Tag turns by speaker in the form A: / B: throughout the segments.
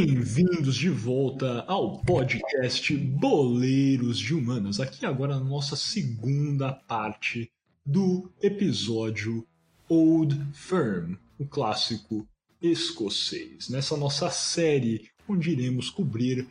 A: Bem-vindos de volta ao podcast Boleiros de Humanas. Aqui agora na nossa segunda parte do episódio Old Firm, o clássico escocês. Nessa nossa série onde iremos cobrir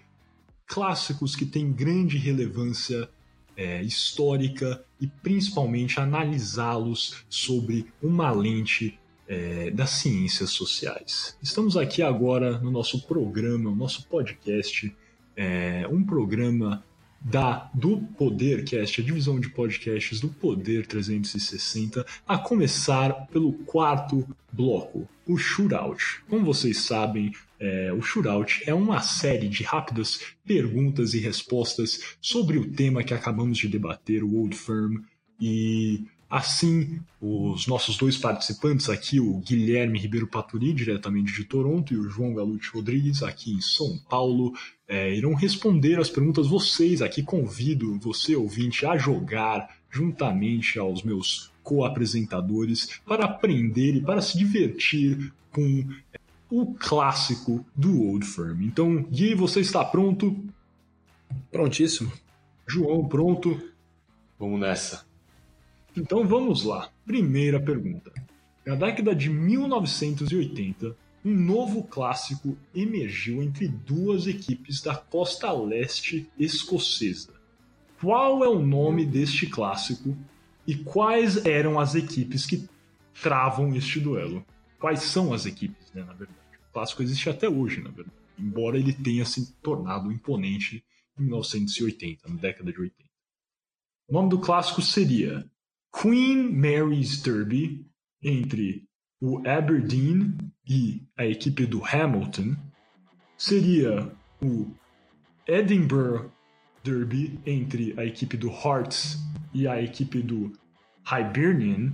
A: clássicos que têm grande relevância é, histórica e principalmente analisá-los sobre uma lente é, das ciências sociais. Estamos aqui agora no nosso programa, nosso podcast, é, um programa da do Podercast, a divisão de podcasts do Poder 360, a começar pelo quarto bloco, o Shootout. Como vocês sabem, é, o Shootout é uma série de rápidas perguntas e respostas sobre o tema que acabamos de debater, o Old Firm, e Assim, os nossos dois participantes aqui, o Guilherme Ribeiro Paturi, diretamente de Toronto, e o João Galute Rodrigues, aqui em São Paulo, é, irão responder as perguntas. Vocês aqui convido você, ouvinte, a jogar juntamente aos meus co-apresentadores para aprender e para se divertir com o clássico do Old Firm. Então, Gui, você está pronto?
B: Prontíssimo.
A: João, pronto?
C: Vamos nessa.
A: Então vamos lá. Primeira pergunta. Na década de 1980, um novo clássico emergiu entre duas equipes da costa leste escocesa. Qual é o nome deste clássico e quais eram as equipes que travam este duelo? Quais são as equipes, né, na verdade? O clássico existe até hoje, na verdade, embora ele tenha se tornado imponente em 1980, na década de 80. O nome do clássico seria Queen Mary's Derby entre o Aberdeen e a equipe do Hamilton seria o Edinburgh Derby entre a equipe do Hearts e a equipe do Hibernian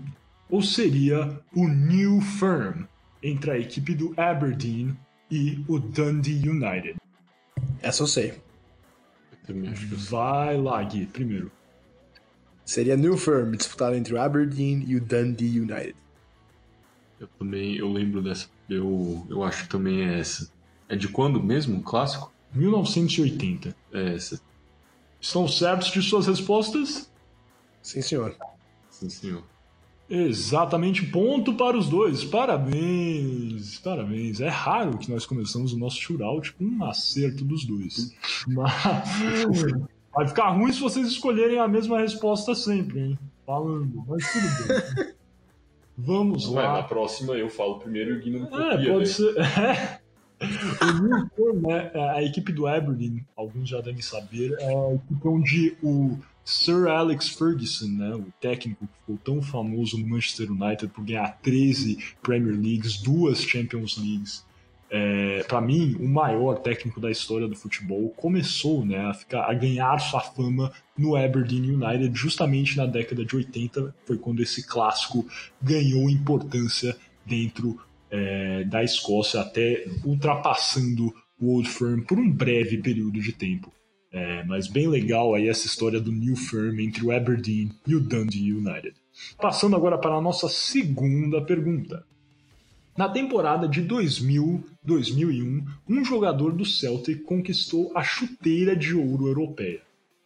A: ou seria o New Firm entre a equipe do Aberdeen e o Dundee United?
B: Essa eu sei.
A: Eu Vai lá, Gui, primeiro.
B: Seria New Firm, disputado entre o Aberdeen e o Dundee United.
C: Eu também, eu lembro dessa. Eu, eu acho que também é essa. É de quando mesmo, o clássico?
A: 1980.
C: É essa.
A: Estão certos de suas respostas?
B: Sim, senhor.
C: Sim, senhor.
A: Exatamente, ponto para os dois. Parabéns, parabéns. É raro que nós começamos o nosso shootout com um acerto dos dois. Mas Vai ficar ruim se vocês escolherem a mesma resposta sempre, hein? Falando, mas tudo bem. Vamos lá.
C: É, na próxima eu falo primeiro e o Gui não copia,
A: É, pode
C: né?
A: ser. o Newton, né, a equipe do Aberdeen, alguns já devem saber, é a equipe onde o Sir Alex Ferguson, né, o técnico que ficou tão famoso no Manchester United por ganhar 13 Premier Leagues, duas Champions Leagues, é, para mim, o maior técnico da história do futebol, começou né, a, ficar, a ganhar sua fama no Aberdeen United justamente na década de 80, foi quando esse clássico ganhou importância dentro é, da Escócia, até ultrapassando o Old Firm por um breve período de tempo. É, mas bem legal aí essa história do New Firm entre o Aberdeen e o Dundee United. Passando agora para a nossa segunda pergunta. Na temporada de 2000-2001, um jogador do Celtic conquistou a chuteira de ouro europeia.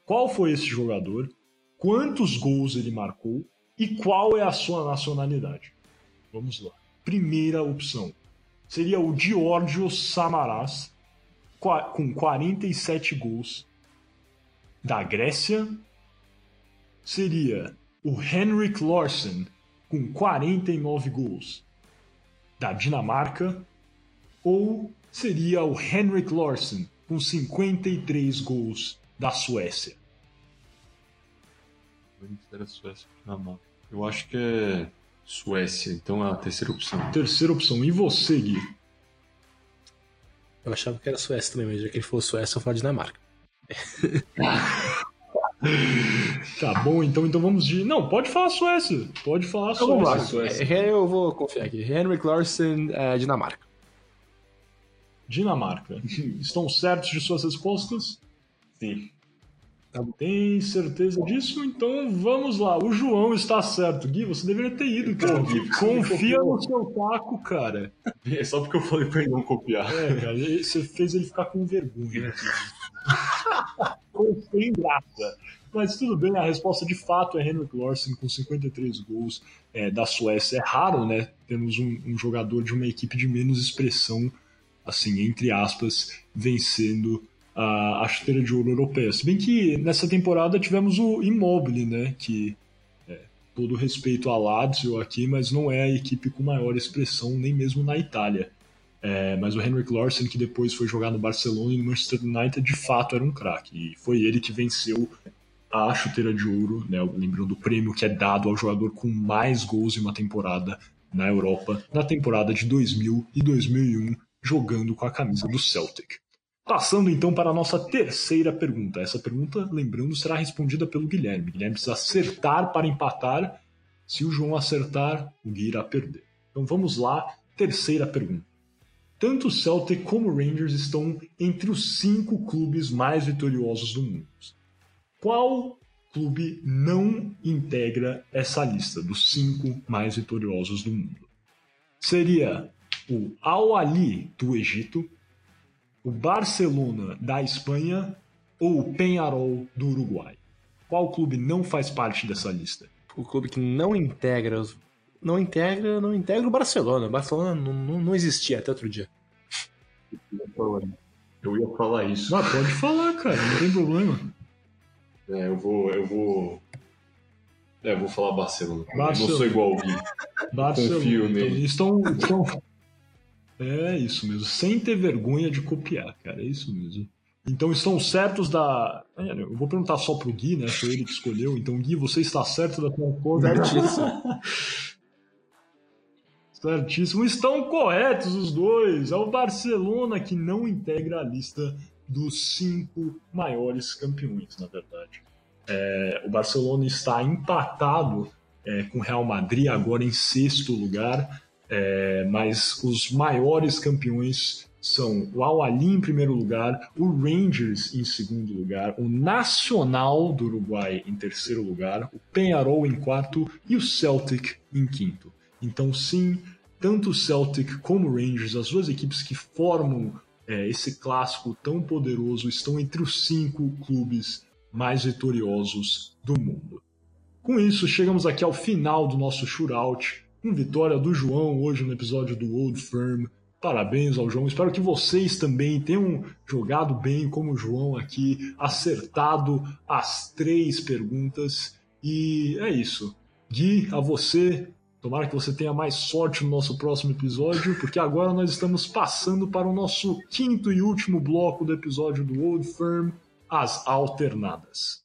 A: Qual foi esse jogador? Quantos gols ele marcou? E qual é a sua nacionalidade? Vamos lá. Primeira opção seria o Giorgio Samaras, com 47 gols, da Grécia. Seria o Henrik Larsson, com 49 gols, da Dinamarca, ou seria o Henrik Larsson com 53 gols da Suécia?
C: Era Suécia, Dinamarca. Eu acho que é Suécia, então é a terceira opção.
A: Terceira opção. E você, Gui?
B: Eu achava que era Suécia também, mas já que ele falou Suécia, eu falo Dinamarca.
A: Tá bom, então, então vamos de. Não, pode falar Suécia. Pode falar
B: Então vamos lá.
A: Suécia.
C: Suécia.
B: É, Eu vou confiar aqui. Henrik Larsson, é, Dinamarca.
A: Dinamarca. Estão certos de suas respostas?
C: Sim.
B: Tá.
A: Tem certeza disso? Então vamos lá. O João está certo. Gui, você deveria ter ido, cara.
C: Pô, Gui,
A: Confia no seu taco, cara.
C: É só porque eu falei pra ele não copiar.
A: É, cara, você fez ele ficar com vergonha. Ficou sem graça. Mas tudo bem, a resposta de fato é Henrik Larsson com 53 gols é, da Suécia. É raro, né? Temos um, um jogador de uma equipe de menos expressão, assim, entre aspas, vencendo a, a chuteira de ouro europeia. Se bem que nessa temporada tivemos o Immobile, né? Que é, todo respeito a Lazio aqui, mas não é a equipe com maior expressão, nem mesmo na Itália. É, mas o Henrik Larsson, que depois foi jogar no Barcelona e no Manchester United, de fato era um craque. E foi ele que venceu a chuteira de ouro, né? Lembrando do prêmio que é dado ao jogador com mais gols em uma temporada na Europa, na temporada de 2000 e 2001, jogando com a camisa do Celtic. Passando então para a nossa terceira pergunta. Essa pergunta, lembrando, será respondida pelo Guilherme. Guilherme precisa acertar para empatar. Se o João acertar, o Gui irá perder. Então vamos lá, terceira pergunta. Tanto o Celtic como o Rangers estão entre os cinco clubes mais vitoriosos do mundo. Qual clube não integra essa lista dos cinco mais vitoriosos do mundo? Seria o Al-Ali do Egito, o Barcelona da Espanha ou o Penharol do Uruguai? Qual clube não faz parte dessa lista?
B: O clube que não integra os. Não integra, não integra o Barcelona. O Barcelona não, não, não existia até outro dia.
C: Eu ia falar isso.
A: Não, pode falar, cara, não tem problema.
C: É, eu vou. Eu vou. É, eu vou falar Barcelona. Eu
A: Barcelona.
C: não sou igual o Gui.
A: Barcelona.
C: Confio
A: então,
C: nele.
A: Estão, estão- É isso mesmo, sem ter vergonha de copiar, cara, é isso mesmo. Então estão certos da. É, Eu vou perguntar só pro Gui, né? Foi ele que escolheu. Então, Gui, você está certo da tua coisa?
B: Certíssimo.
A: Certíssimo. Estão corretos os dois. É o Barcelona que não integra a lista dos cinco maiores campeões, na verdade. É, o Barcelona está empatado é, com o Real Madrid, agora em sexto lugar, é, mas os maiores campeões são o Al-Ali em primeiro lugar, o Rangers em segundo lugar, o Nacional do Uruguai em terceiro lugar, o Penharol em quarto e o Celtic em quinto. Então, sim, tanto o Celtic como o Rangers, as duas equipes que formam é, esse clássico tão poderoso, estão entre os cinco clubes mais vitoriosos do mundo. Com isso, chegamos aqui ao final do nosso shootout, com vitória do João hoje no episódio do Old Firm. Parabéns ao João. Espero que vocês também tenham jogado bem como o João aqui, acertado as três perguntas. E é isso. Gui, a você, tomara que você tenha mais sorte no nosso próximo episódio, porque agora nós estamos passando para o nosso quinto e último bloco do episódio do Old Firm, as alternadas.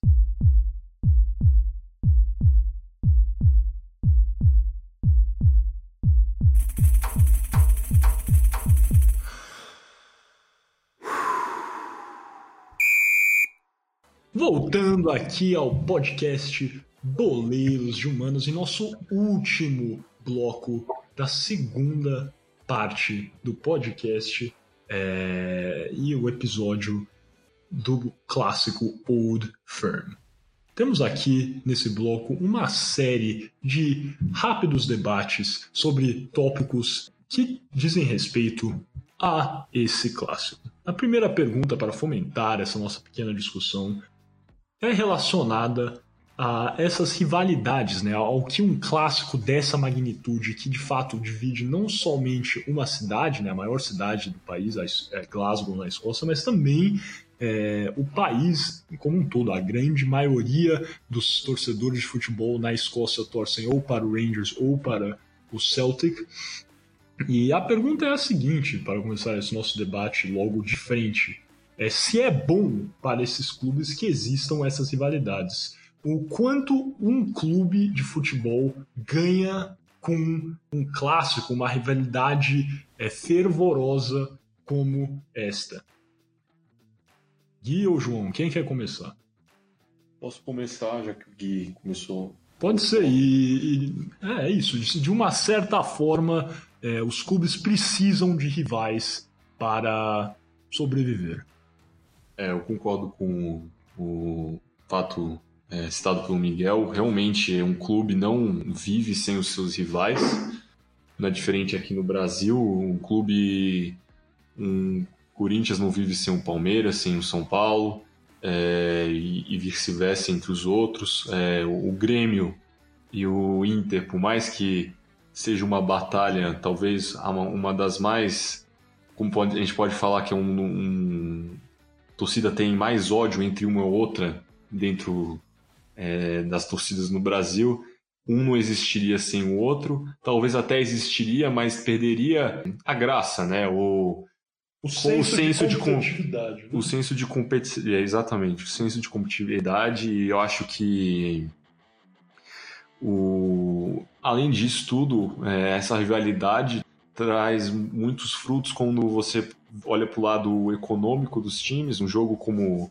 A: Voltando aqui ao podcast Boleiros de Humanos e nosso último bloco da segunda parte do podcast é, e o episódio do clássico Old Firm. Temos aqui nesse bloco uma série de rápidos debates sobre tópicos que dizem respeito a esse clássico. A primeira pergunta para fomentar essa nossa pequena discussão é relacionada a essas rivalidades, né, ao que um clássico dessa magnitude, que de fato divide não somente uma cidade, né, a maior cidade do país, é, Glasgow, na Escócia, mas também é, o país como um todo. A grande maioria dos torcedores de futebol na Escócia torcem ou para o Rangers ou para o Celtic. E a pergunta é a seguinte, para começar esse nosso debate logo de frente é se é bom para esses clubes que existam essas rivalidades. O quanto um clube de futebol ganha com um clássico, uma rivalidade é, fervorosa como esta. Gui ou João, quem quer começar?
C: Posso começar, já que o Gui começou.
A: Pode ser, e, e- é isso. De, uma certa forma, é, os clubes precisam de rivais para sobreviver.
C: É, eu concordo com o fato é, citado pelo Miguel, realmente um clube não vive sem os seus rivais. Não é diferente aqui no Brasil, um clube, um Corinthians não vive sem o Palmeiras, sem o São Paulo, é, e, e vice-versa entre os outros. É, o, o Grêmio e o Inter, por mais que seja uma batalha, talvez uma das mais, como pode, a gente pode falar que é um, um torcida tem mais ódio entre uma e outra dentro é, das torcidas no Brasil. Um não existiria sem o outro, talvez até existiria, mas perderia a graça, né? O,
A: o senso, senso de
C: competitividade. De, né? O senso de competitividade, é, exatamente, o senso de competitividade. Eu acho que o, além disso tudo, é, essa rivalidade traz muitos frutos quando você olha para o lado econômico dos times. Um jogo como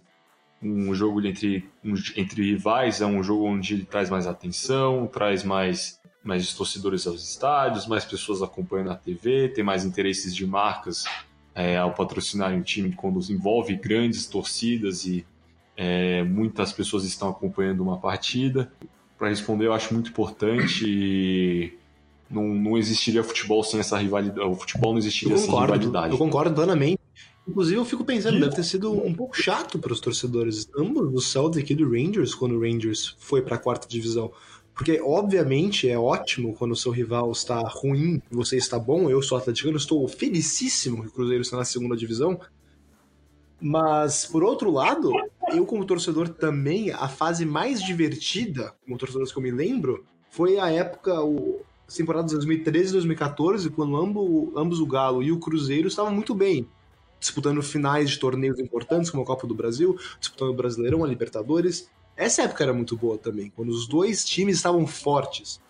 C: um jogo entre, um, entre rivais é um jogo onde ele traz mais atenção, traz mais, mais torcedores aos estádios, mais pessoas acompanhando na TV, tem mais interesses de marcas é, ao patrocinar um time quando envolve grandes torcidas e é, muitas pessoas estão acompanhando uma partida. Para responder, eu acho muito importante e não, não existiria futebol sem essa rivalidade. O futebol não existiria sem rivalidade.
B: Eu concordo plenamente. Inclusive, eu fico pensando, deve ter sido um pouco chato para os torcedores, ambos do Celtic e do Rangers, quando o Rangers foi para a quarta divisão. Porque, obviamente, é ótimo quando o seu rival está ruim e você está bom. Eu sou atleticano, estou felicíssimo que o Cruzeiro está na segunda divisão. Mas, por outro lado, eu, como torcedor, também, a fase mais divertida, como torcedor que eu me lembro, foi a época, o, temporada de 2013 e 2014, quando ambos, ambos o Galo e o Cruzeiro estavam muito bem disputando finais de torneios importantes, como a Copa do Brasil, disputando o Brasileirão, a Libertadores. Essa época era muito boa também, quando os dois times estavam fortes.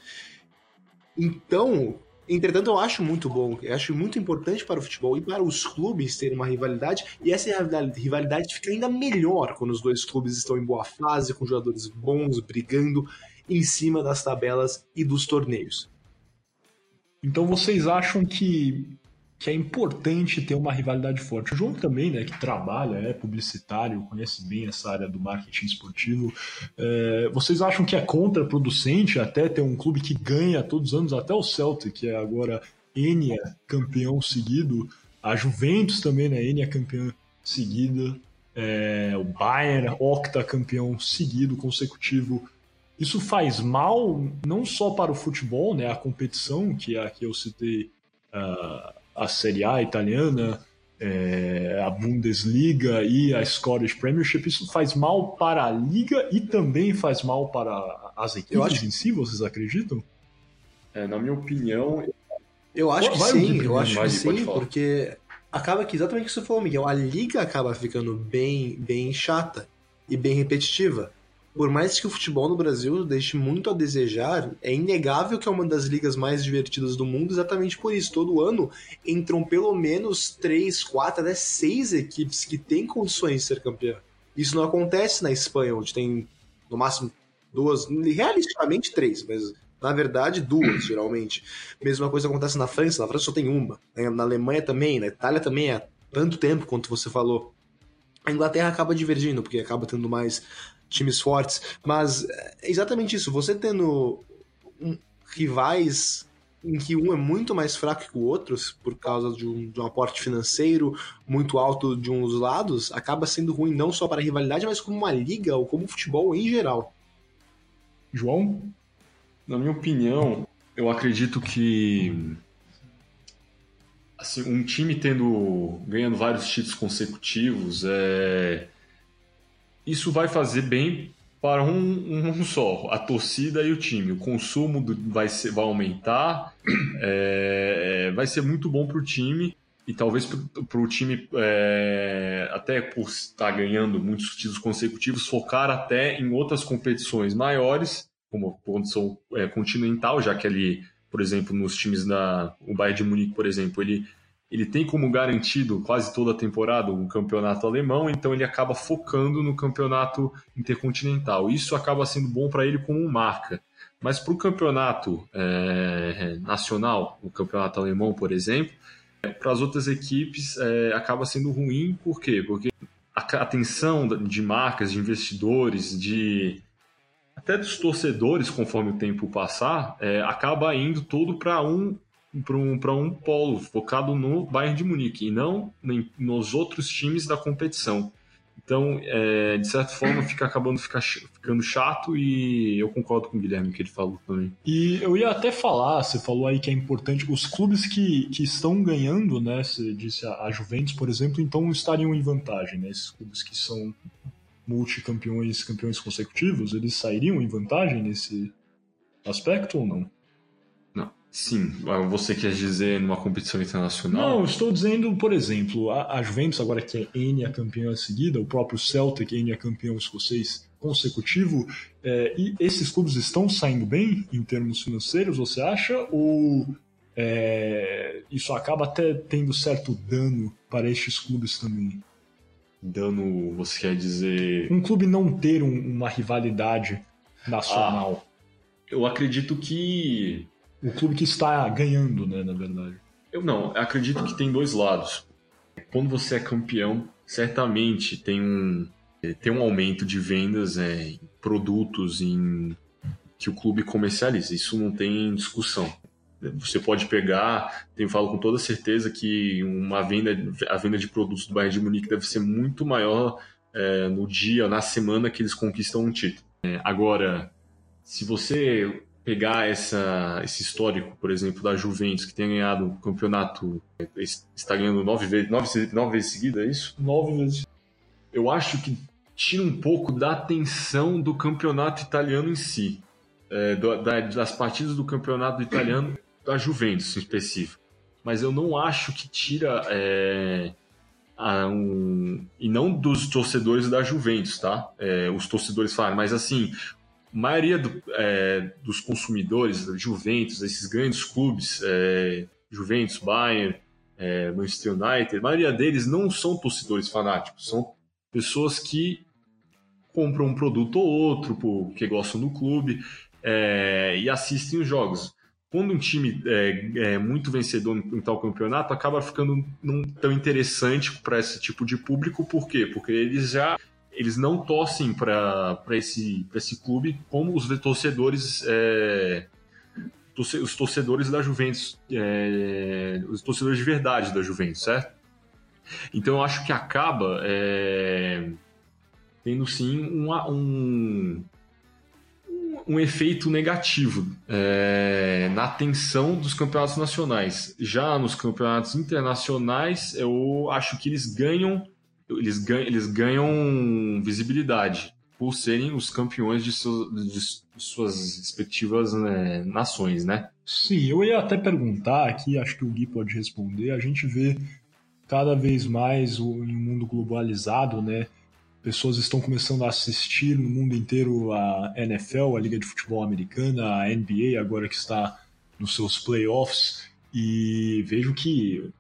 B: Então, entretanto, eu acho muito bom, eu acho muito importante para o futebol e para os clubes terem uma rivalidade, e essa rivalidade fica ainda melhor quando os dois clubes estão em boa fase, com jogadores bons, brigando em cima das tabelas e dos torneios.
A: Então vocês acham que que é importante ter uma rivalidade forte. O João também, né, que trabalha, é publicitário, conhece bem essa área do marketing esportivo. É, vocês acham que é contraproducente até ter um clube que ganha todos os anos, até o Celtic, que é agora Enia campeão seguido, a Juventus também, né, Enia campeã seguida, é, o Bayern octa campeão seguido, consecutivo. Isso faz mal não só para o futebol, né, a competição que é a que eu citei uh, a Série A italiana, é, a Bundesliga e a Scottish Premiership, isso faz mal para a liga e também faz mal para as equipes acho... em si, vocês acreditam?
C: É, na minha opinião.
B: Eu acho que sim, eu acho que sim, porque acaba que exatamente o que você falou, Miguel, a liga acaba ficando bem, bem chata e bem repetitiva por mais que o futebol no Brasil deixe muito a desejar, é inegável que é uma das ligas mais divertidas do mundo, exatamente por isso. Todo ano entram pelo menos três, quatro, até seis equipes que têm condições de ser campeã. Isso não acontece na Espanha, onde tem no máximo duas, realisticamente três, mas na verdade duas, geralmente. Mesma coisa acontece na França, na França só tem uma. Na Alemanha também, na Itália também é tanto tempo quanto você falou. A Inglaterra acaba divergindo, porque acaba tendo mais times fortes. Mas é exatamente isso. Você tendo um, rivais em que um é muito mais fraco que o outro, por causa de um, de um aporte financeiro muito alto de um dos lados, acaba sendo ruim não só para a rivalidade, mas como uma liga ou como futebol em geral.
A: João?
C: Na minha opinião, eu acredito que assim, um time tendo ganhando vários títulos consecutivos é isso vai fazer bem para um, um só, a torcida e o time. O consumo do, vai, ser, vai aumentar, é, é vai ser muito bom para o time e talvez para o time, é, até por estar ganhando muitos títulos consecutivos, focar até em outras competições maiores, como a condição é, continental, já que ali, por exemplo, nos times da o Bayern de Munique, por exemplo, ele ele tem como garantido quase toda a temporada um campeonato alemão, então ele acaba focando no campeonato intercontinental. Isso acaba sendo bom para ele como marca. Mas para o campeonato é, nacional, o campeonato alemão, por exemplo, é, para as outras equipes é, acaba sendo ruim, por quê? Porque a, atenção de marcas, de investidores, de até dos torcedores, conforme o tempo passar, é, acaba indo todo para um para um, um polo focado no Bayern de Munique e não nos outros times da competição. Então, é, de certa forma, fica acabando ficar, ficando chato e eu concordo com o Guilherme que ele falou também.
A: E eu ia até falar, você falou aí que é importante, os clubes que, que estão ganhando, né? Você disse a, a Juventus, por exemplo, então estariam em vantagem, né? Esses clubes que são multicampeões, campeões consecutivos, eles sairiam em vantagem nesse aspecto ou não?
C: Sim, você quer dizer numa competição internacional?
A: Não, estou dizendo, por exemplo, a, a Juventus, agora que é N a campeã seguida, o próprio Celtic, N a campeão escocês consecutivo, é, e esses clubes estão saindo bem em termos financeiros, você acha? Ou é, isso acaba até tendo certo dano para estes clubes também?
C: Dano, você quer dizer.
A: Um clube não ter um, uma rivalidade nacional. Ah,
C: eu acredito que
A: o clube que está ganhando, né, na verdade.
C: Eu não, acredito que tem dois lados. Quando você é campeão, certamente tem um, tem um aumento de vendas é, em produtos em, que o clube comercializa. Isso não tem discussão. Você pode pegar, eu falo com toda certeza que uma venda, a venda de produtos do Bayern de Munique deve ser muito maior é, no dia, na semana que eles conquistam um título. É, agora, se você pegar essa, esse histórico, por exemplo, da Juventus, que tem ganhado o campeonato, está ganhando nove vezes, nove, nove vezes seguida, é isso?
A: Nove vezes.
C: Eu acho que tira um pouco da atenção do campeonato italiano em si, é, da, das partidas do campeonato italiano da Juventus em específico. Mas eu não acho que tira. É, um, e não dos torcedores da Juventus, tá? É, os torcedores falam, mas assim, maioria do, é, dos consumidores, Juventus, esses grandes clubes, é, Juventus, Bayern, é, Manchester United, a maioria deles não são torcedores fanáticos, são pessoas que compram um produto ou outro porque gostam do clube é, e assistem os jogos. Quando um time é, é muito vencedor em tal campeonato, acaba ficando não tão interessante para esse tipo de público, por quê? Porque eles já eles não torcem para esse, esse clube como os torcedores é, os torcedores da Juventus, é, os torcedores de verdade da Juventus, certo? Então eu acho que acaba é, tendo sim um, um efeito negativo é, na atenção dos campeonatos nacionais. Já nos campeonatos internacionais, eu acho que eles ganham eles ganham, eles ganham visibilidade por serem os campeões de, de suas respectivas né, nações, né?
A: Sim, eu ia até perguntar aqui, acho que o Gui pode responder. A gente vê cada vez mais em um mundo globalizado, né? Pessoas estão começando a assistir no mundo inteiro a NFL, a Liga de Futebol Americana, a NBA, agora que está nos seus playoffs, e vejo que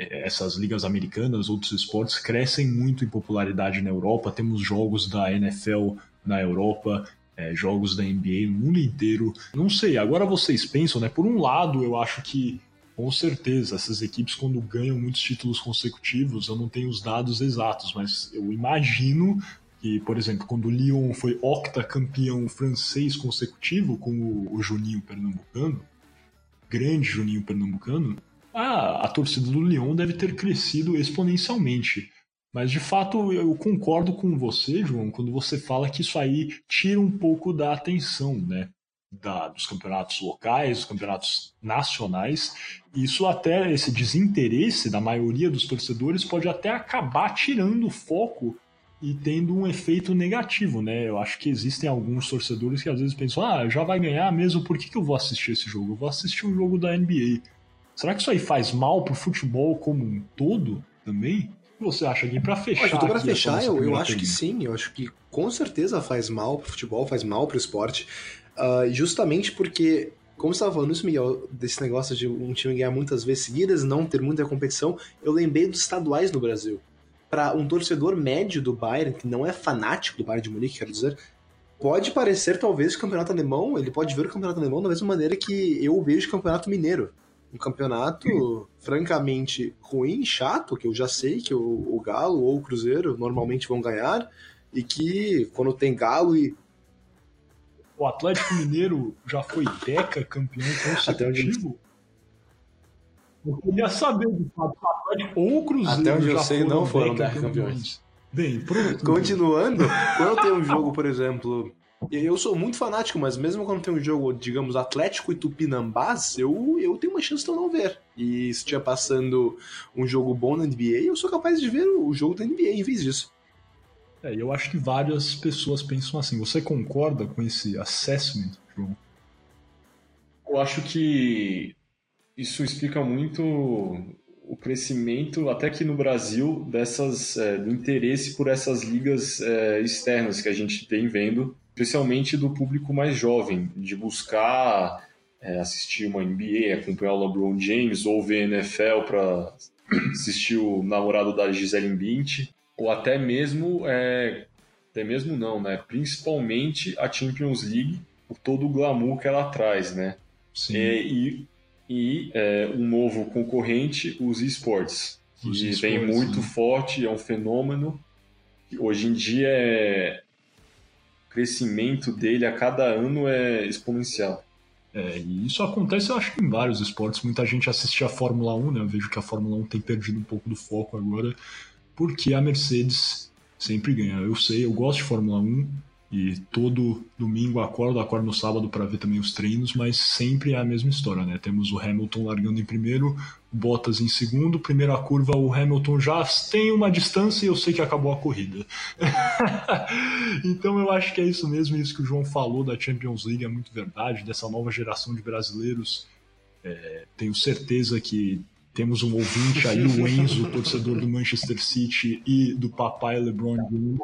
A: essas ligas americanas, outros esportes crescem muito em popularidade na Europa. Temos jogos da NFL na Europa, é, jogos da NBA no mundo inteiro. Não sei, agora vocês pensam, né? Por um lado, eu acho que com certeza essas equipes quando ganham muitos títulos consecutivos, eu não tenho os dados exatos, mas eu imagino que, por exemplo, quando o Lyon foi octacampeão francês consecutivo com o, o Juninho Pernambucano, grande Juninho Pernambucano, a, a torcida do Lyon deve ter crescido exponencialmente. Mas de fato eu concordo com você, João, quando você fala que isso aí tira um pouco da atenção, né? Da, dos campeonatos locais, dos campeonatos nacionais. Isso até, esse desinteresse da maioria dos torcedores pode até acabar tirando o foco e tendo um efeito negativo, né? Eu acho que existem alguns torcedores que às vezes pensam, ah, já vai ganhar mesmo, por que, que eu vou assistir esse jogo? Eu vou assistir um jogo da NBA. Será que isso aí faz mal pro futebol como um todo também? Você acha, Gui? Pra fechar.
B: Olha, pra fechar, eu, eu acho que sim. Eu acho que com certeza faz mal pro futebol, faz mal pro esporte. Uh, justamente porque, como você estava falando isso, Miguel, desse negócio de um time ganhar muitas vezes seguidas, não ter muita competição, eu lembrei dos estaduais no Brasil. Para um torcedor médio do Bayern, que não é fanático do Bayern de Munique, quero dizer, pode parecer talvez o campeonato alemão, ele pode ver o campeonato alemão da mesma maneira que eu vejo o campeonato mineiro um campeonato francamente ruim, chato, que eu já sei que o, o Galo ou o Cruzeiro normalmente vão ganhar, e que quando tem Galo e.
A: O Atlético Mineiro já foi Deca campeão consecutivo? Eu queria saber do Atlético ou o Cruzeiro.
B: Até onde eu sei, não foram Deca campeões.
A: Bem, pronto.
B: Continuando, quando tem um jogo, por exemplo, eu sou muito fanático, mas mesmo quando tem um jogo, digamos, Atlético e Tupinambás, eu, eu tenho uma chance de eu não ver. E se estiver passando um jogo bom na NBA, eu sou capaz de ver o jogo da NBA em vez disso.
A: É, eu acho que várias pessoas pensam assim. Você concorda com esse assessment, João?
C: Eu acho que isso explica muito o crescimento, até aqui no Brasil, dessas, é, do interesse por essas ligas é, externas que a gente tem vendo especialmente do público mais jovem, de buscar é, assistir uma NBA, acompanhar o LeBron James ou ver NFL para assistir o namorado da Gisele Bündchen, ou até mesmo, é, até mesmo não, né? Principalmente a Champions League, por todo o glamour que ela traz, né?
A: Sim.
C: É, e e é, um novo concorrente, os esportes, que vem muito né? forte, é um fenômeno. Hoje em dia é, crescimento dele a cada ano é exponencial.
A: É, e isso acontece, eu acho em vários esportes. Muita gente assiste a Fórmula 1, né? Eu vejo que a Fórmula 1 tem perdido um pouco do foco agora, porque a Mercedes sempre ganha. Eu sei, eu gosto de Fórmula 1, e todo domingo acordo, acordo no sábado para ver também os treinos, mas sempre é a mesma história, né? Temos o Hamilton largando em primeiro, Bottas em segundo, primeira curva o Hamilton já tem uma distância e eu sei que acabou a corrida. então eu acho que é isso mesmo, isso que o João falou da Champions League é muito verdade, dessa nova geração de brasileiros. É, tenho certeza que temos um ouvinte aí, o Enzo, torcedor do Manchester City e do papai LeBron James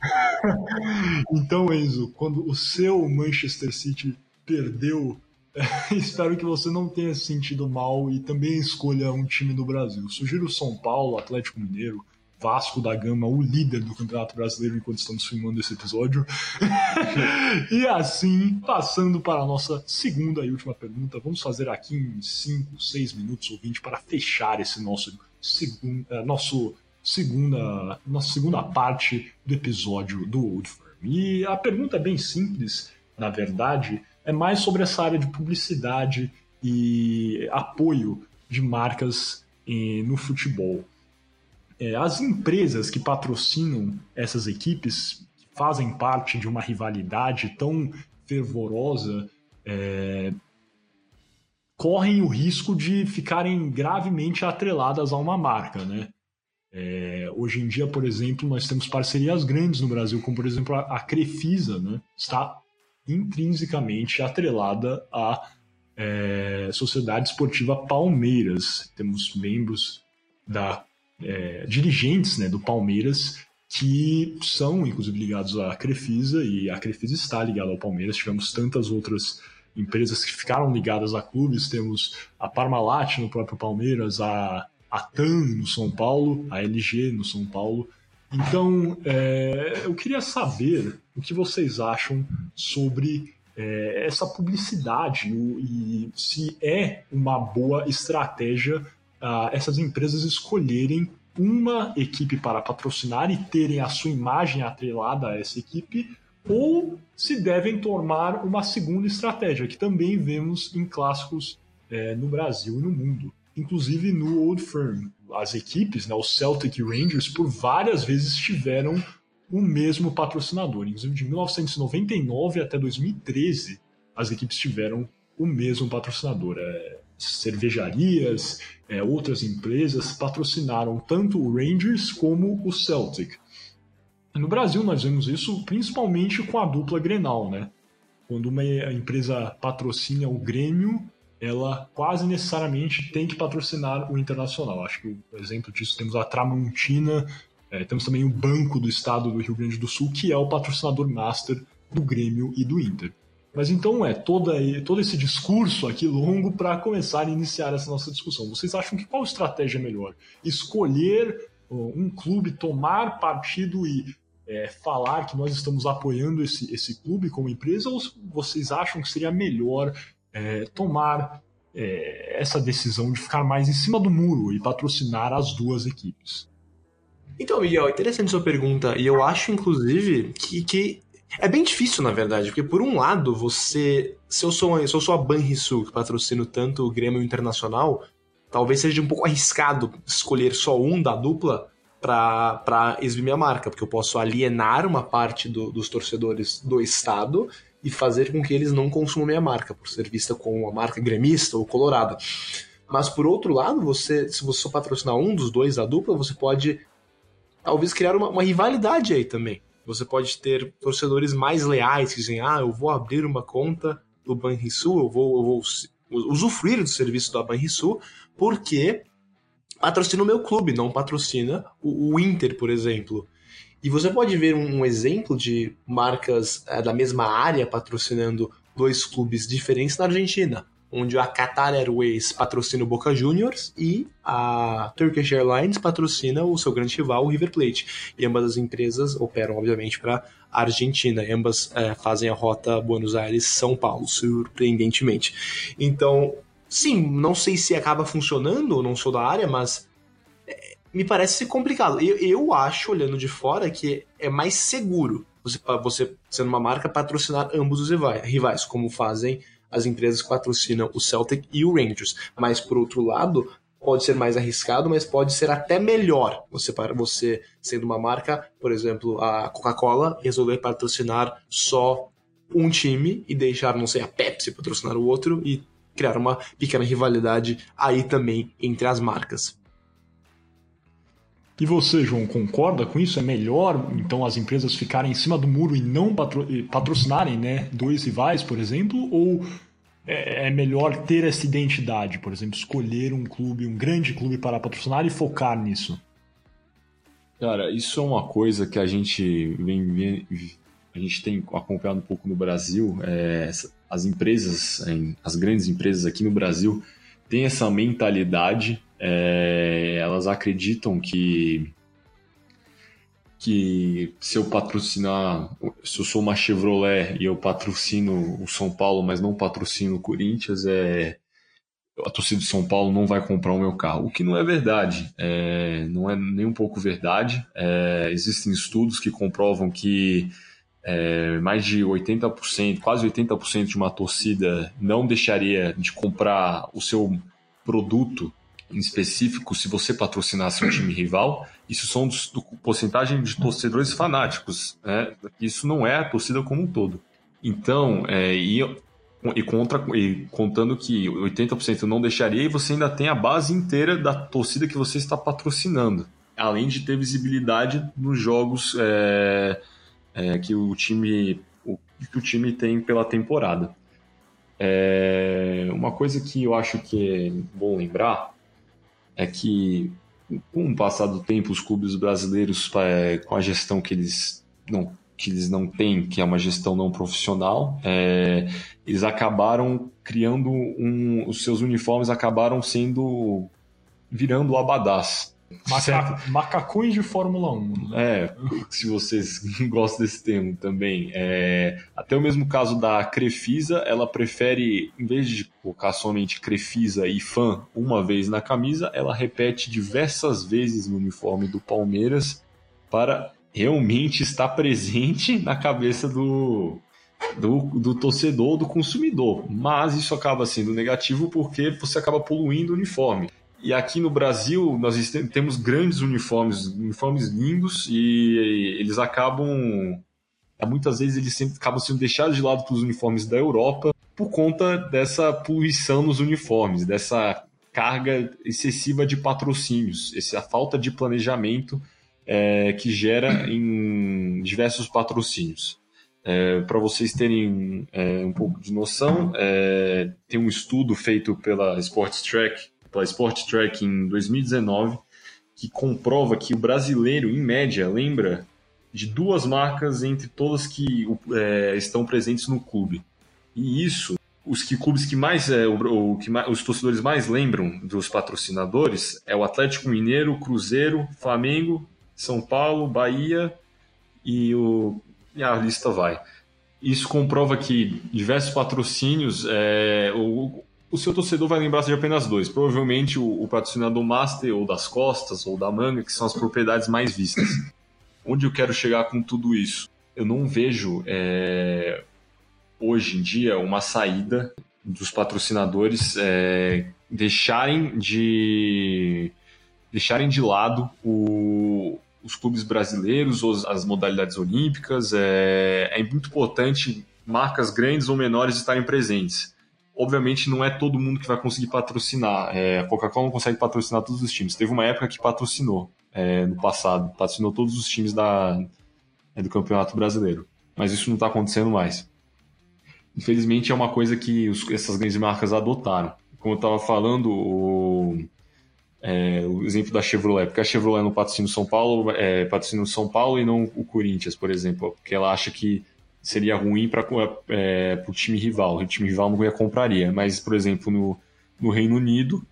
A: então, Enzo, quando o seu Manchester City perdeu, espero que você não tenha se sentido mal e também escolha um time do Brasil. Sugiro São Paulo, Atlético Mineiro, Vasco da Gama, o líder do Campeonato Brasileiro enquanto estamos filmando esse episódio. e assim, passando para a nossa segunda e última pergunta, vamos fazer aqui em 5, 6 minutos ou 20 para fechar esse nosso, segundo, uh, nosso segunda, nossa segunda parte do episódio do Old Firm. E a pergunta é bem simples, na verdade, é mais sobre essa área de publicidade e apoio de marcas eh, no futebol. É, as empresas que patrocinam essas equipes, que fazem parte de uma rivalidade tão fervorosa, é, correm o risco de ficarem gravemente atreladas a uma marca, né? É, hoje em dia, por exemplo, nós temos parcerias grandes no Brasil, como por exemplo a, a Crefisa, né? está intrinsecamente atrelada à é, Sociedade Esportiva Palmeiras. Temos membros da é, dirigentes né, do Palmeiras que são inclusive ligados à Crefisa e a Crefisa está ligada ao Palmeiras. Tivemos tantas outras empresas que ficaram ligadas a clubes, temos a Parmalat no próprio Palmeiras, a a TAM no São Paulo, a LG no São Paulo. Então, é, eu queria saber o que vocês acham sobre é, essa publicidade o, e se é uma boa estratégia essas empresas escolherem uma equipe para patrocinar e terem a sua imagem atrelada a essa equipe, ou se devem tomar uma segunda estratégia, que também vemos em clássicos é, no Brasil e no mundo inclusive no Old Firm. As equipes, né, o Celtic e Rangers, por várias vezes tiveram o mesmo patrocinador. Inclusive, de 1999 até 2013, as equipes tiveram o mesmo patrocinador. É, cervejarias, é, outras empresas patrocinaram tanto o Rangers como o Celtic. No Brasil, nós vemos isso principalmente com a dupla Grenal, né? Quando uma empresa patrocina o Grêmio, ela quase necessariamente tem que patrocinar o Internacional. Acho que o exemplo disso temos a Tramontina, é, temos também o Banco do Estado do Rio Grande do Sul, que é o patrocinador master do Grêmio e do Inter. Mas então é toda, todo esse discurso aqui longo para começar a iniciar essa nossa discussão. Vocês acham que qual estratégia é melhor? Escolher um clube, tomar partido e é, falar que nós estamos apoiando esse, esse clube como empresa, ou vocês acham que seria melhor é, tomar é, essa decisão de ficar mais em cima do muro e patrocinar as duas equipes?
B: Então, Miguel, interessante sua pergunta. E eu acho, inclusive, que, que é bem difícil, na verdade, porque por um lado, você. Se eu sou, se eu sou a Banrisul, que patrocino tanto o Grêmio Internacional, talvez seja um pouco arriscado escolher só um da dupla para exibir minha marca, porque eu posso alienar uma parte do, dos torcedores do Estado e fazer com que eles não consumam minha marca, por ser vista como uma marca gremista ou colorada. Mas por outro lado, você, se você só patrocinar um dos dois da dupla, você pode talvez criar uma, uma rivalidade aí também. Você pode ter torcedores mais leais que dizem: ah, eu vou abrir uma conta do Banrisul, eu vou, eu vou usufruir do serviço da Banrisul, porque patrocina o meu clube, não patrocina o, Inter, por exemplo. E você pode ver um, exemplo de marcas é, da mesma área patrocinando dois clubes diferentes na Argentina, onde a Qatar Airways patrocina o Boca Juniors e a Turkish Airlines patrocina o seu grande rival, o River Plate. E ambas as empresas operam, obviamente, para a Argentina. E ambas é, fazem a rota Buenos Aires-São Paulo, surpreendentemente. Então, sim, não sei se acaba funcionando, não sou da área, mas me parece complicado. Eu, eu acho, olhando de fora, que é mais seguro você, você sendo uma marca, patrocinar ambos os rivais, como fazem as empresas que patrocinam o Celtic e o Rangers. Mas, por outro lado, pode ser mais arriscado, mas pode ser até melhor você você sendo uma marca, por exemplo, a Coca-Cola resolver patrocinar só um time e deixar, não sei, a Pepsi patrocinar o outro e criar uma pequena rivalidade aí também entre as marcas.
A: E você, João, concorda com isso? É melhor, então, as empresas ficarem em cima do muro e não patro patrocinarem né, dois rivais, por exemplo? Ou é, é melhor ter essa identidade, por exemplo, escolher um clube, um grande clube para patrocinar e focar nisso?
C: Cara, isso é uma coisa que a gente vem, a gente tem acompanhado um pouco no Brasil. É, as empresas, as grandes empresas aqui no Brasil, têm essa mentalidade é, elas acreditam que que se eu patrocinar, se eu sou uma Chevrolet e eu patrocino o São Paulo, mas não patrocino o Corinthians, é a torcida de São Paulo não vai comprar o meu carro, o que não é verdade, é, não é nem um pouco verdade. É, existem estudos que comprovam que é, mais de 80%, quase 80% de uma torcida não deixaria de comprar o seu produto em específico, se você patrocinasse um time rival, isso são dos, do porcentagem de torcedores fanáticos. Né? Isso não é a torcida como um todo. Então, é, e, e, contra, e contando que 80% não deixaria, e você ainda tem a base inteira da torcida que você está patrocinando. Além de ter visibilidade nos jogos é, é, que, o time, o, que o time tem pela temporada. É, uma coisa que eu acho que é bom lembrar é que, com o passar do tempo, os clubes brasileiros, é, com a gestão que eles não, que eles não têm, que é uma gestão não profissional, é, eles acabaram criando um. Os seus uniformes acabaram sendo. virando abadás.
A: Maca macacões de Fórmula 1.
C: Né? É, se vocês gostam desse termo também. É, até o mesmo caso da Crefisa, ela prefere, em vez de colocar somente Crefisa e fã uma vez na camisa, ela repete diversas vezes no uniforme do Palmeiras para realmente estar presente na cabeça do, do, do torcedor, do consumidor. Mas isso acaba sendo negativo porque você acaba poluindo o uniforme. E aqui no Brasil, nós temos grandes uniformes, uniformes lindos, e eles acabam. Muitas vezes eles sempre acabam sendo deixados de lado pelos uniformes da Europa por conta dessa poluição nos uniformes, dessa carga excessiva de patrocínios, essa falta de planejamento é, que gera em diversos patrocínios. É, Para vocês terem é, um pouco de noção, é, tem um estudo feito pela Sports Track pela Sport Track em 2019, que comprova que o brasileiro, em média, lembra de duas marcas entre todas que é, estão presentes no clube. E isso, os que clubes que mais, é, o, o que mais, os torcedores mais lembram dos patrocinadores é o Atlético Mineiro, Cruzeiro, Flamengo, São Paulo, Bahia e, o, e a lista vai. Isso comprova que diversos patrocínios, é, o, o seu torcedor vai lembrar de apenas dois. Provavelmente o, o, patrocinador master, ou das costas, ou da manga, que são as propriedades mais vistas. Onde eu quero chegar com tudo isso? Eu não vejo é, hoje em dia uma saída dos patrocinadores é, deixarem de deixarem de lado o, os clubes brasileiros, ou as modalidades olímpicas. É, é muito importante marcas grandes ou menores estarem presentes obviamente não é todo mundo que vai conseguir patrocinar. É, a Coca-Cola não consegue patrocinar todos os times. Teve uma época que patrocinou é, no passado, patrocinou todos os times da, é, do Campeonato Brasileiro. Mas isso não está acontecendo mais. Infelizmente é uma coisa que os, essas grandes marcas adotaram. Como eu estava falando, o, é, o exemplo da Chevrolet, porque a Chevrolet não patrocina o São Paulo, é, patrocina o São Paulo e não o Corinthians, por exemplo, porque ela acha que seria ruim para é, o time rival. O time rival não ia compraria. Mas, por exemplo, no, no Reino Unido,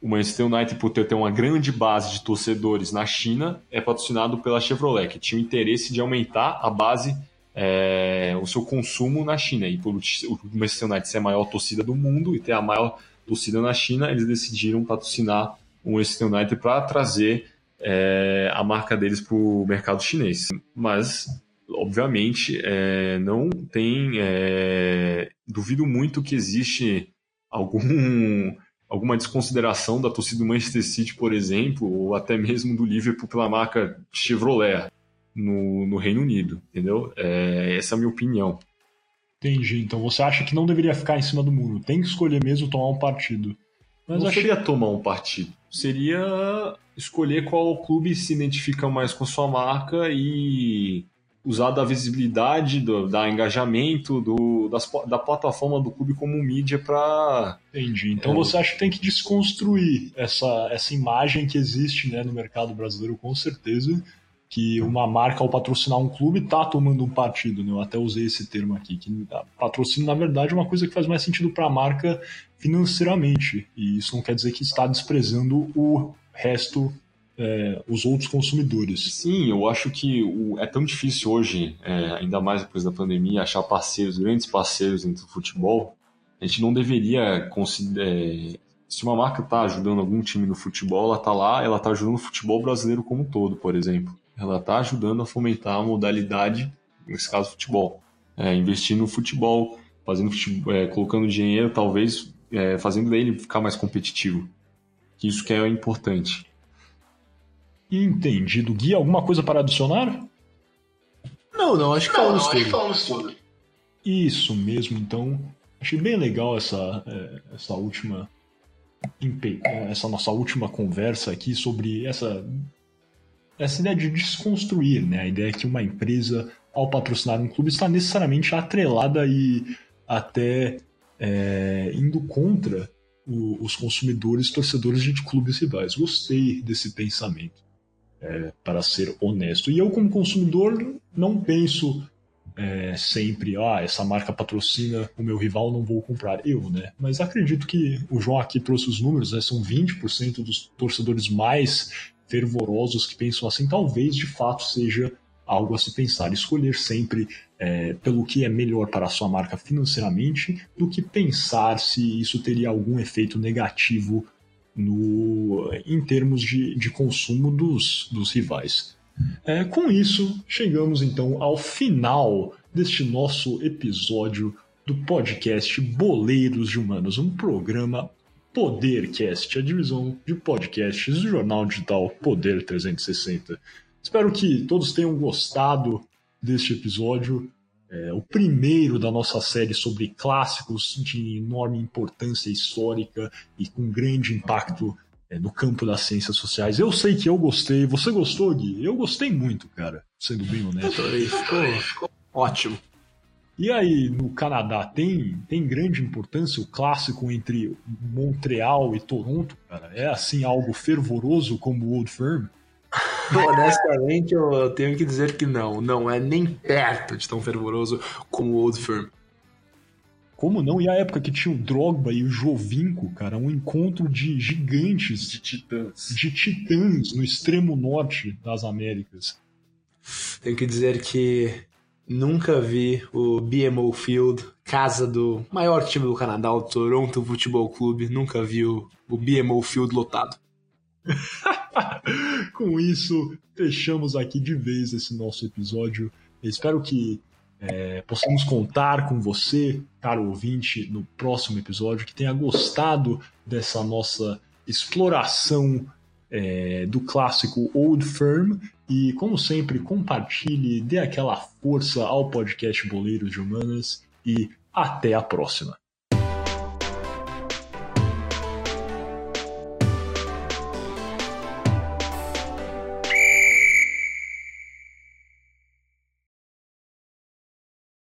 C: o Manchester United, por ter uma grande base de torcedores na China, é patrocinado pela Chevrolet, que tinha o interesse de aumentar a base, é, o seu consumo na China. E por o Manchester United ser a maior torcida do mundo e ter a maior torcida na China, eles decidiram patrocinar o Manchester United para trazer é, a marca deles para o mercado chinês. Mas obviamente, é, não tem. É, duvido muito que existe algum, alguma desconsideração da torcida do Manchester City, por exemplo, ou até mesmo do Liverpool pela marca Chevrolet no, no Reino Unido, entendeu? É, essa é a minha opinião.
A: Entendi. Então você acha que não deveria ficar em cima do muro? Tem que escolher mesmo tomar um partido.
C: Mas não achei... seria tomar um partido. Seria escolher qual clube se identifica mais com sua marca e usar da visibilidade, do da engajamento, do, das, da plataforma do clube como mídia para.
A: Entendi. Então é... você acha que tem que desconstruir essa, essa imagem que existe né, no mercado brasileiro, com certeza, que uma marca, ao patrocinar um clube, está tomando um partido. Né? Eu até usei esse termo aqui, que patrocínio, na verdade, é uma coisa que faz mais sentido para a marca financeiramente. E isso não quer dizer que está desprezando o resto é, os outros consumidores.
C: Sim, eu acho que o, é tão difícil hoje, é, ainda mais depois da pandemia, achar parceiros, grandes parceiros dentro do futebol. A gente não deveria considerar. É, se uma marca está ajudando algum time no futebol, ela está lá, ela está ajudando o futebol brasileiro como um todo, por exemplo. Ela está ajudando a fomentar a modalidade, nesse caso, futebol. É, investindo no futebol, fazendo é, colocando dinheiro, talvez é, fazendo ele ficar mais competitivo. Isso que é importante.
A: Entendido. Gui, alguma coisa para adicionar?
B: Não, não, acho que não, falamos, não, tudo. falamos tudo.
A: Isso mesmo, então. Achei bem legal essa, é, essa última. Essa nossa última conversa aqui sobre essa, essa ideia de desconstruir, né? A ideia que uma empresa, ao patrocinar um clube, está necessariamente atrelada e até é, indo contra o, os consumidores, torcedores de clubes rivais. Gostei desse pensamento é, para ser honesto. E eu, como consumidor, não penso é, sempre, ah, essa marca patrocina o meu rival, não vou comprar. Eu, né? Mas acredito que o João aqui trouxe os números, né? São 20% dos torcedores mais fervorosos que pensam assim. Talvez, de fato, seja algo a se pensar. Escolher sempre é, pelo que é melhor para a sua marca financeiramente do que pensar se isso teria algum efeito negativo no, em termos de, de consumo dos, dos rivais. É, com isso, chegamos então ao final deste nosso episódio do podcast Boleiros de Humanos, um programa Podercast, a divisão de podcasts do jornal digital Poder 360. Espero que todos tenham gostado deste episódio é, o primeiro da nossa série sobre clássicos de enorme importância histórica e com grande impacto é, no campo das ciências sociais. Eu sei que eu gostei. Você gostou, Gui? Eu gostei muito, cara, sendo bem honesto.
B: Ficou, ficou ótimo.
A: E aí, no Canadá, tem, tem grande importância o clássico entre Montreal e Toronto, cara? É assim algo fervoroso como o Old Firm?
B: Honestamente, eu tenho que dizer que não. Não é nem perto de tão fervoroso como o Old Firm.
A: Como não? E a época que tinha o Drogba e o Jovinko, cara, um encontro de gigantes.
C: De titãs.
A: De titãs no extremo norte das Américas.
B: Tenho que dizer que Nunca vi o BMO Field, casa do maior time do Canadá, o Toronto Futebol Clube. Nunca vi o, o BMO Field lotado.
A: Com isso, fechamos aqui de vez esse nosso episódio. espero que é, possamos contar com você, caro ouvinte, no próximo episódio, que tenha gostado dessa nossa exploração é, do clássico Old Firm. E, como sempre, compartilhe, dê aquela força ao podcast Boleiros de Humanas e até a próxima.